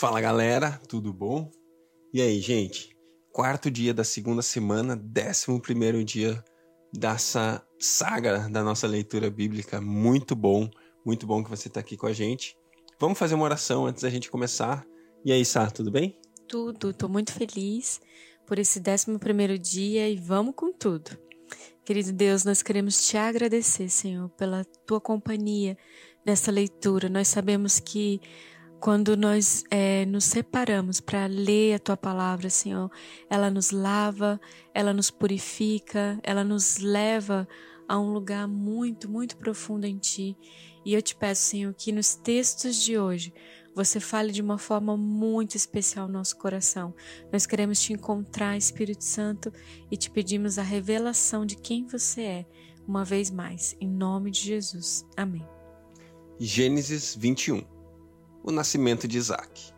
Fala galera, tudo bom? E aí, gente? Quarto dia da segunda semana, décimo primeiro dia dessa saga da nossa leitura bíblica. Muito bom, muito bom que você está aqui com a gente. Vamos fazer uma oração antes da gente começar. E aí, Sá, tudo bem? Tudo, tô muito feliz por esse décimo primeiro dia e vamos com tudo. Querido Deus, nós queremos te agradecer, Senhor, pela tua companhia nessa leitura. Nós sabemos que quando nós é, nos separamos para ler a tua palavra, Senhor, ela nos lava, ela nos purifica, ela nos leva a um lugar muito, muito profundo em ti. E eu te peço, Senhor, que nos textos de hoje você fale de uma forma muito especial no nosso coração. Nós queremos te encontrar, Espírito Santo, e te pedimos a revelação de quem você é, uma vez mais, em nome de Jesus. Amém. Gênesis 21 O nascimento de Isaac.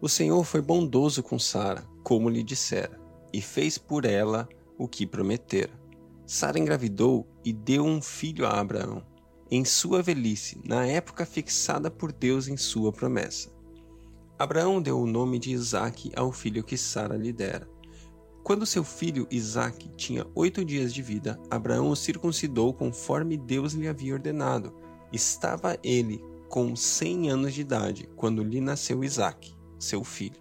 O Senhor foi bondoso com Sara, como lhe dissera, e fez por ela o que prometera. Sara engravidou e deu um filho a Abraão, em sua velhice, na época fixada por Deus em sua promessa. Abraão deu o nome de Isaque ao filho que Sara lhe dera. Quando seu filho Isaque tinha oito dias de vida, Abraão o circuncidou conforme Deus lhe havia ordenado Estava ele com cem anos de idade quando lhe nasceu Isaque, seu filho.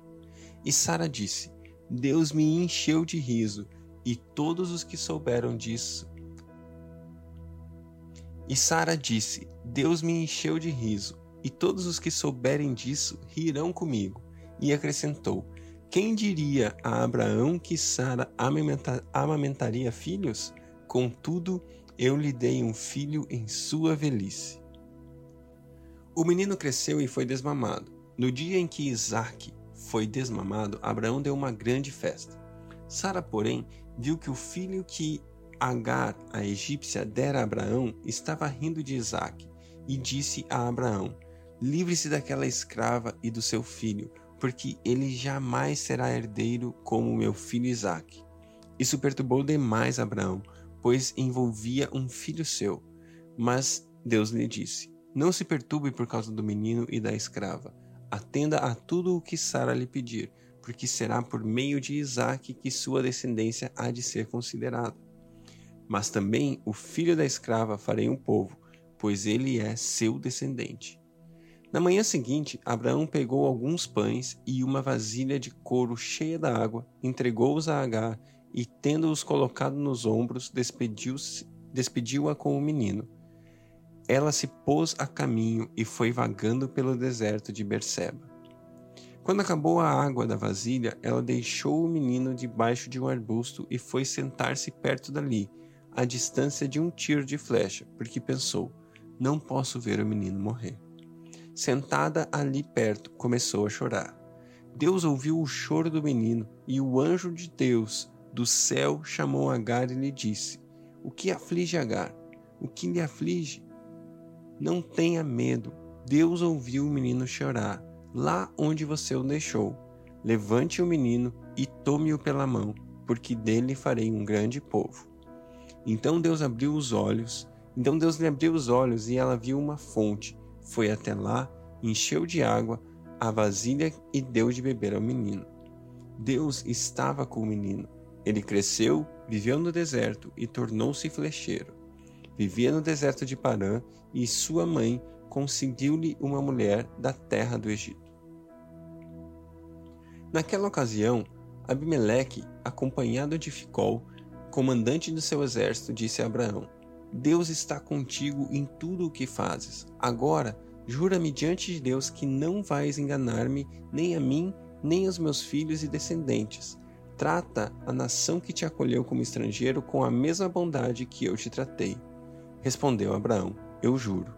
E Sara disse: Deus me encheu de riso, e todos os que souberam disso. E Sara disse: Deus me encheu de riso, e todos os que souberem disso rirão comigo. E acrescentou: Quem diria a Abraão que Sara amamentaria filhos? Contudo, eu lhe dei um filho em sua velhice. O menino cresceu e foi desmamado. No dia em que Isaac foi desmamado, Abraão deu uma grande festa. Sara, porém, viu que o filho que Agar, a egípcia, dera a Abraão estava rindo de Isaac e disse a Abraão: Livre-se daquela escrava e do seu filho, porque ele jamais será herdeiro como meu filho Isaac. Isso perturbou demais Abraão, pois envolvia um filho seu. Mas Deus lhe disse: Não se perturbe por causa do menino e da escrava. Atenda a tudo o que Sara lhe pedir, porque será por meio de Isaque que sua descendência há de ser considerada. Mas também o filho da escrava farei um povo, pois ele é seu descendente. Na manhã seguinte, Abraão pegou alguns pães e uma vasilha de couro cheia da água, entregou-os a Agar e, tendo-os colocado nos ombros, despediu-a despediu com o menino. Ela se pôs a caminho e foi vagando pelo deserto de Berseba. Quando acabou a água da vasilha, ela deixou o menino debaixo de um arbusto e foi sentar-se perto dali, à distância de um tiro de flecha, porque pensou: não posso ver o menino morrer. Sentada ali perto, começou a chorar. Deus ouviu o choro do menino e o anjo de Deus do céu chamou Agar e lhe disse: O que aflige Agar? O que lhe aflige? Não tenha medo. Deus ouviu o menino chorar, lá onde você o deixou. Levante o menino e tome-o pela mão, porque dele farei um grande povo. Então Deus abriu os olhos, então Deus lhe abriu os olhos e ela viu uma fonte. Foi até lá, encheu de água a vasilha e deu de beber ao menino. Deus estava com o menino. Ele cresceu, viveu no deserto e tornou-se flecheiro. Vivia no deserto de Parã e sua mãe conseguiu-lhe uma mulher da terra do Egito. Naquela ocasião, Abimeleque, acompanhado de Ficol, comandante do seu exército, disse a Abraão: Deus está contigo em tudo o que fazes. Agora, jura-me diante de Deus que não vais enganar-me, nem a mim, nem aos meus filhos e descendentes Trata a nação que te acolheu como estrangeiro com a mesma bondade que eu te tratei. Respondeu Abraão: Eu juro.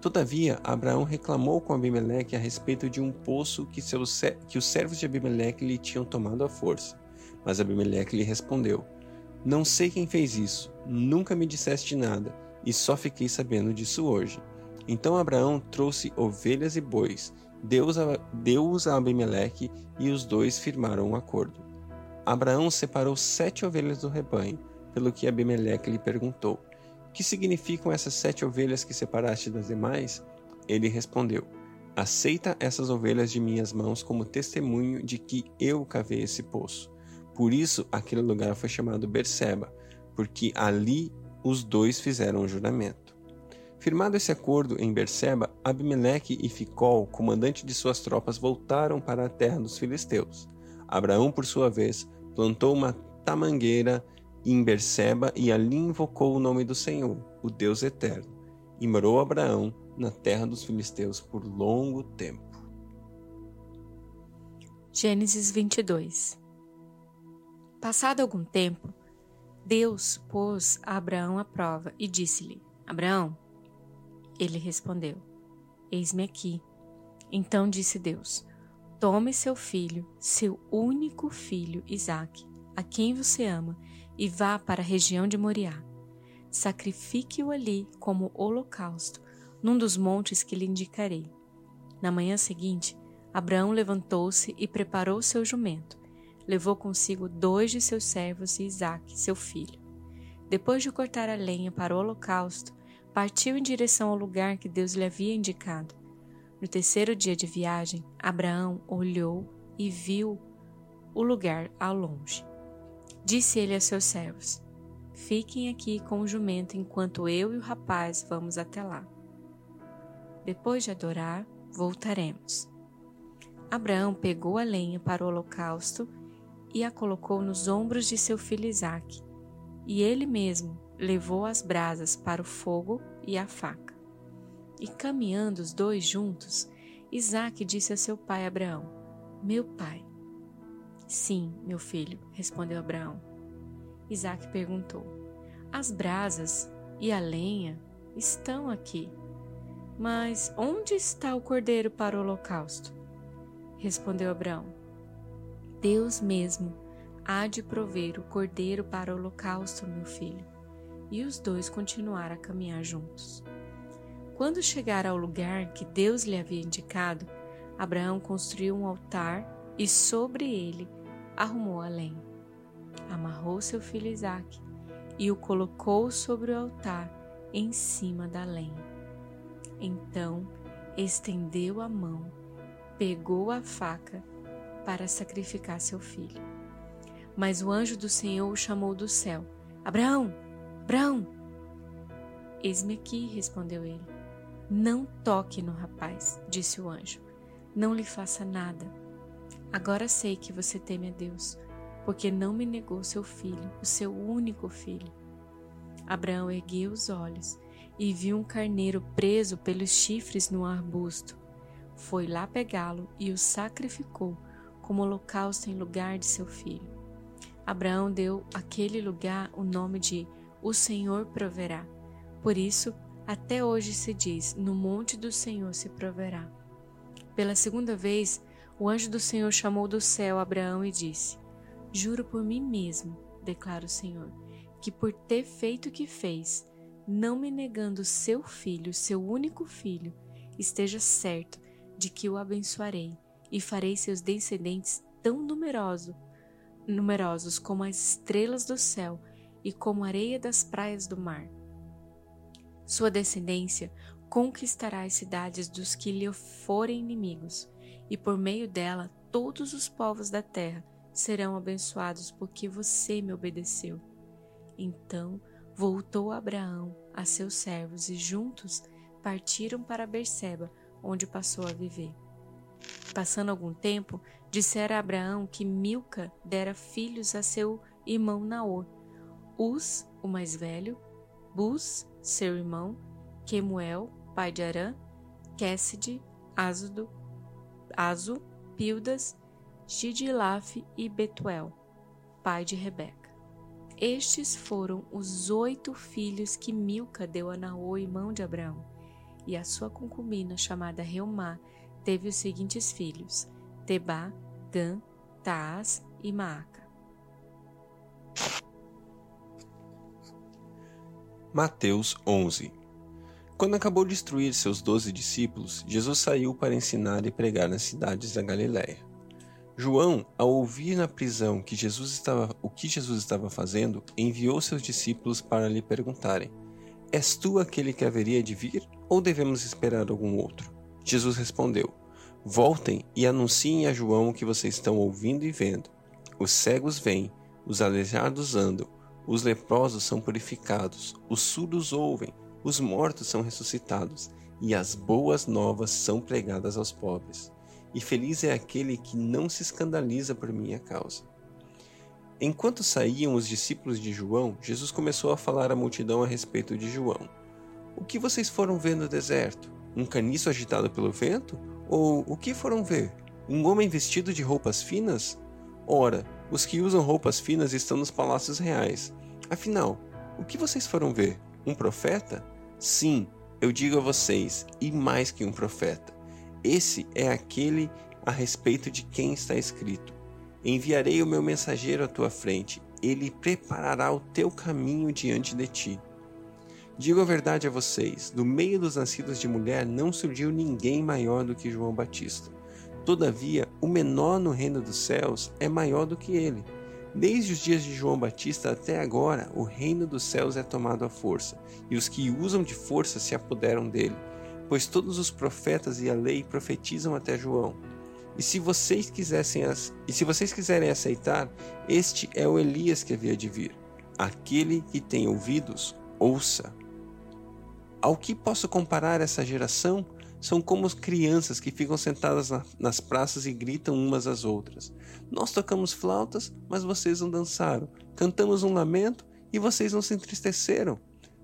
Todavia, Abraão reclamou com Abimeleque a respeito de um poço que, seus, que os servos de Abimeleque lhe tinham tomado à força. Mas Abimeleque lhe respondeu: Não sei quem fez isso, nunca me disseste nada, e só fiquei sabendo disso hoje. Então Abraão trouxe ovelhas e bois, deu-os a Abimeleque, e os dois firmaram um acordo. Abraão separou sete ovelhas do rebanho, pelo que Abimeleque lhe perguntou: Que significam essas sete ovelhas que separaste das demais? Ele respondeu: aceita essas ovelhas de minhas mãos como testemunho de que eu cavei esse poço. Por isso, aquele lugar foi chamado Berseba, porque ali os dois fizeram um juramento. Firmado esse acordo em Berseba, Abimeleque e Ficol, comandante de suas tropas, voltaram para a terra dos filisteus. Abraão, por sua vez, plantou uma tamangueira em Berseba e ali invocou o nome do Senhor, o Deus eterno. E morou Abraão na terra dos filisteus por longo tempo. Gênesis 22 Passado algum tempo, Deus pôs a Abraão à prova e disse-lhe: Abraão. Ele respondeu: Eis-me aqui. Então disse Deus: Tome seu filho, seu único filho, Isaque, a quem você ama, e vá para a região de Moriá. Sacrifique-o ali como holocausto, num dos montes que lhe indicarei. Na manhã seguinte, Abraão levantou-se e preparou seu jumento. Levou consigo dois de seus servos e Isaque, seu filho. Depois de cortar a lenha para o holocausto, partiu em direção ao lugar que Deus lhe havia indicado. No terceiro dia de viagem, Abraão olhou e viu o lugar ao longe. Disse ele a seus servos: Fiquem aqui com o jumento enquanto eu e o rapaz vamos até lá. Depois de adorar, voltaremos. Abraão pegou a lenha para o holocausto e a colocou nos ombros de seu filho Isaque, e ele mesmo levou as brasas para o fogo e a faca. E caminhando os dois juntos, Isaque disse a seu pai Abraão: Meu pai. Sim, meu filho, respondeu Abraão. Isaque perguntou: As brasas e a lenha estão aqui. Mas onde está o cordeiro para o holocausto? Respondeu Abraão: Deus mesmo há de prover o cordeiro para o holocausto, meu filho. E os dois continuaram a caminhar juntos. Quando chegaram ao lugar que Deus lhe havia indicado, Abraão construiu um altar e sobre ele arrumou a lenha. Amarrou seu filho Isaque e o colocou sobre o altar em cima da lenha. Então estendeu a mão, pegou a faca para sacrificar seu filho. Mas o anjo do Senhor o chamou do céu: Abraão, Abraão! Eis-me aqui, respondeu ele. Não toque no rapaz, disse o anjo. Não lhe faça nada. Agora sei que você teme a Deus, porque não me negou seu filho, o seu único filho. Abraão ergueu os olhos e viu um carneiro preso pelos chifres no arbusto. Foi lá pegá-lo e o sacrificou como holocausto em lugar de seu filho. Abraão deu àquele lugar o nome de O Senhor proverá. Por isso, até hoje se diz: No monte do Senhor se proverá. Pela segunda vez, o anjo do Senhor chamou do céu Abraão e disse: Juro por mim mesmo, declara o Senhor, que por ter feito o que fez, não me negando seu filho, seu único filho, esteja certo de que o abençoarei e farei seus descendentes tão numeroso, numerosos como as estrelas do céu e como a areia das praias do mar. Sua descendência conquistará as cidades dos que lhe forem inimigos, e por meio dela todos os povos da terra serão abençoados porque você me obedeceu. Então voltou Abraão a seus servos e juntos partiram para Berseba, onde passou a viver. Passando algum tempo, dissera a Abraão que Milca dera filhos a seu irmão Naor, Uz, o mais velho, Bus, seu irmão, Quemuel, pai de Arã, Quesside, Azudo, Azu, Pildas, Gidilaf e Betuel, pai de Rebeca. Estes foram os oito filhos que Milca deu a Naô, irmão de Abraão. E a sua concubina, chamada Reumá, teve os seguintes filhos: Tebá, Gã, Taás e Maaca. Mateus 11 Quando acabou de instruir seus doze discípulos, Jesus saiu para ensinar e pregar nas cidades da Galiléia. João, ao ouvir na prisão que Jesus estava, o que Jesus estava fazendo, enviou seus discípulos para lhe perguntarem: És tu aquele que haveria de vir, ou devemos esperar algum outro? Jesus respondeu: Voltem e anunciem a João o que vocês estão ouvindo e vendo. Os cegos vêm, os aleijados andam, os leprosos são purificados, os surdos ouvem, os mortos são ressuscitados, e as boas novas são pregadas aos pobres. E feliz é aquele que não se escandaliza por minha causa. Enquanto saíam os discípulos de João, Jesus começou a falar à multidão a respeito de João. O que vocês foram ver no deserto? Um caniço agitado pelo vento? Ou o que foram ver? Um homem vestido de roupas finas? Ora, os que usam roupas finas estão nos palácios reais. Afinal, o que vocês foram ver? Um profeta? Sim, eu digo a vocês, e mais que um profeta. Esse é aquele a respeito de quem está escrito: Enviarei o meu mensageiro à tua frente, ele preparará o teu caminho diante de ti. Digo a verdade a vocês: do meio dos nascidos de mulher não surgiu ninguém maior do que João Batista. Todavia, o menor no reino dos céus é maior do que ele. Desde os dias de João Batista até agora, o reino dos céus é tomado à força, e os que usam de força se apoderam dele, pois todos os profetas e a lei profetizam até João. E se vocês quisessem e se vocês quiserem aceitar, este é o Elias que havia de vir. Aquele que tem ouvidos, ouça. Ao que posso comparar essa geração? São como crianças que ficam sentadas nas praças e gritam umas às outras. Nós tocamos flautas, mas vocês não dançaram. Cantamos um lamento e vocês não se entristeceram.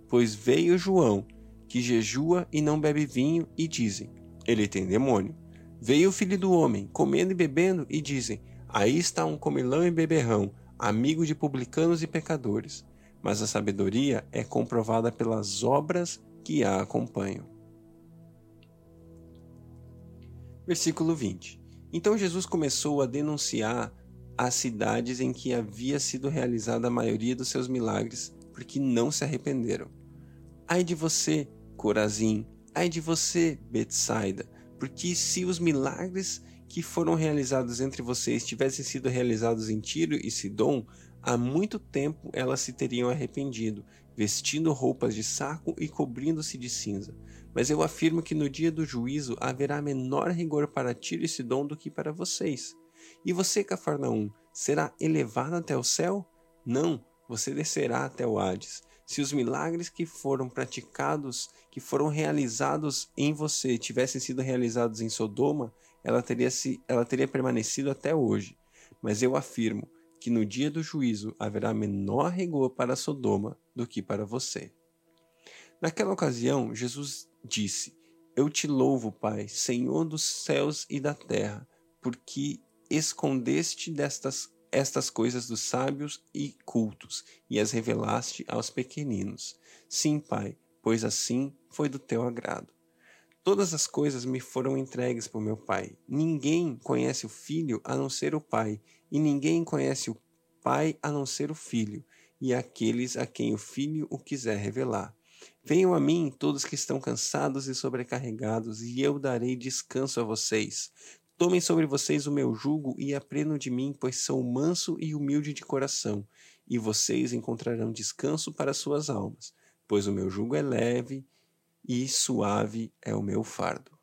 Pois veio João, que jejua e não bebe vinho, e dizem: Ele tem demônio. Veio o filho do homem, comendo e bebendo, e dizem: Aí está um comilão e beberrão, amigo de publicanos e pecadores. Mas a sabedoria é comprovada pelas obras que a acompanham. Versículo 20. Então Jesus começou a denunciar as cidades em que havia sido realizada a maioria dos seus milagres, porque não se arrependeram. Ai de você, Corazim! Ai de você, Betsaida! Porque se os milagres que foram realizados entre vocês tivessem sido realizados em Tiro e Sidom, há muito tempo elas se teriam arrependido, vestindo roupas de saco e cobrindo-se de cinza. Mas eu afirmo que no dia do juízo haverá menor rigor para Tiro e Sidom do que para vocês. E você, Cafarnaum, será elevado até o céu? Não, você descerá até o Hades. Se os milagres que foram praticados, que foram realizados em você, tivessem sido realizados em Sodoma, ela teria, se, ela teria permanecido até hoje. Mas eu afirmo que no dia do juízo haverá menor rigor para Sodoma do que para você. Naquela ocasião, Jesus disse: Eu te louvo, Pai, Senhor dos céus e da terra, porque escondeste destas estas coisas dos sábios e cultos, e as revelaste aos pequeninos. Sim, Pai, pois assim foi do teu agrado. Todas as coisas me foram entregues por meu Pai. Ninguém conhece o Filho a não ser o Pai, e ninguém conhece o Pai a não ser o Filho, e aqueles a quem o Filho o quiser revelar. Venham a mim todos que estão cansados e sobrecarregados, e eu darei descanso a vocês. Tomem sobre vocês o meu jugo e aprendam de mim, pois sou manso e humilde de coração, e vocês encontrarão descanso para suas almas, pois o meu jugo é leve e suave é o meu fardo.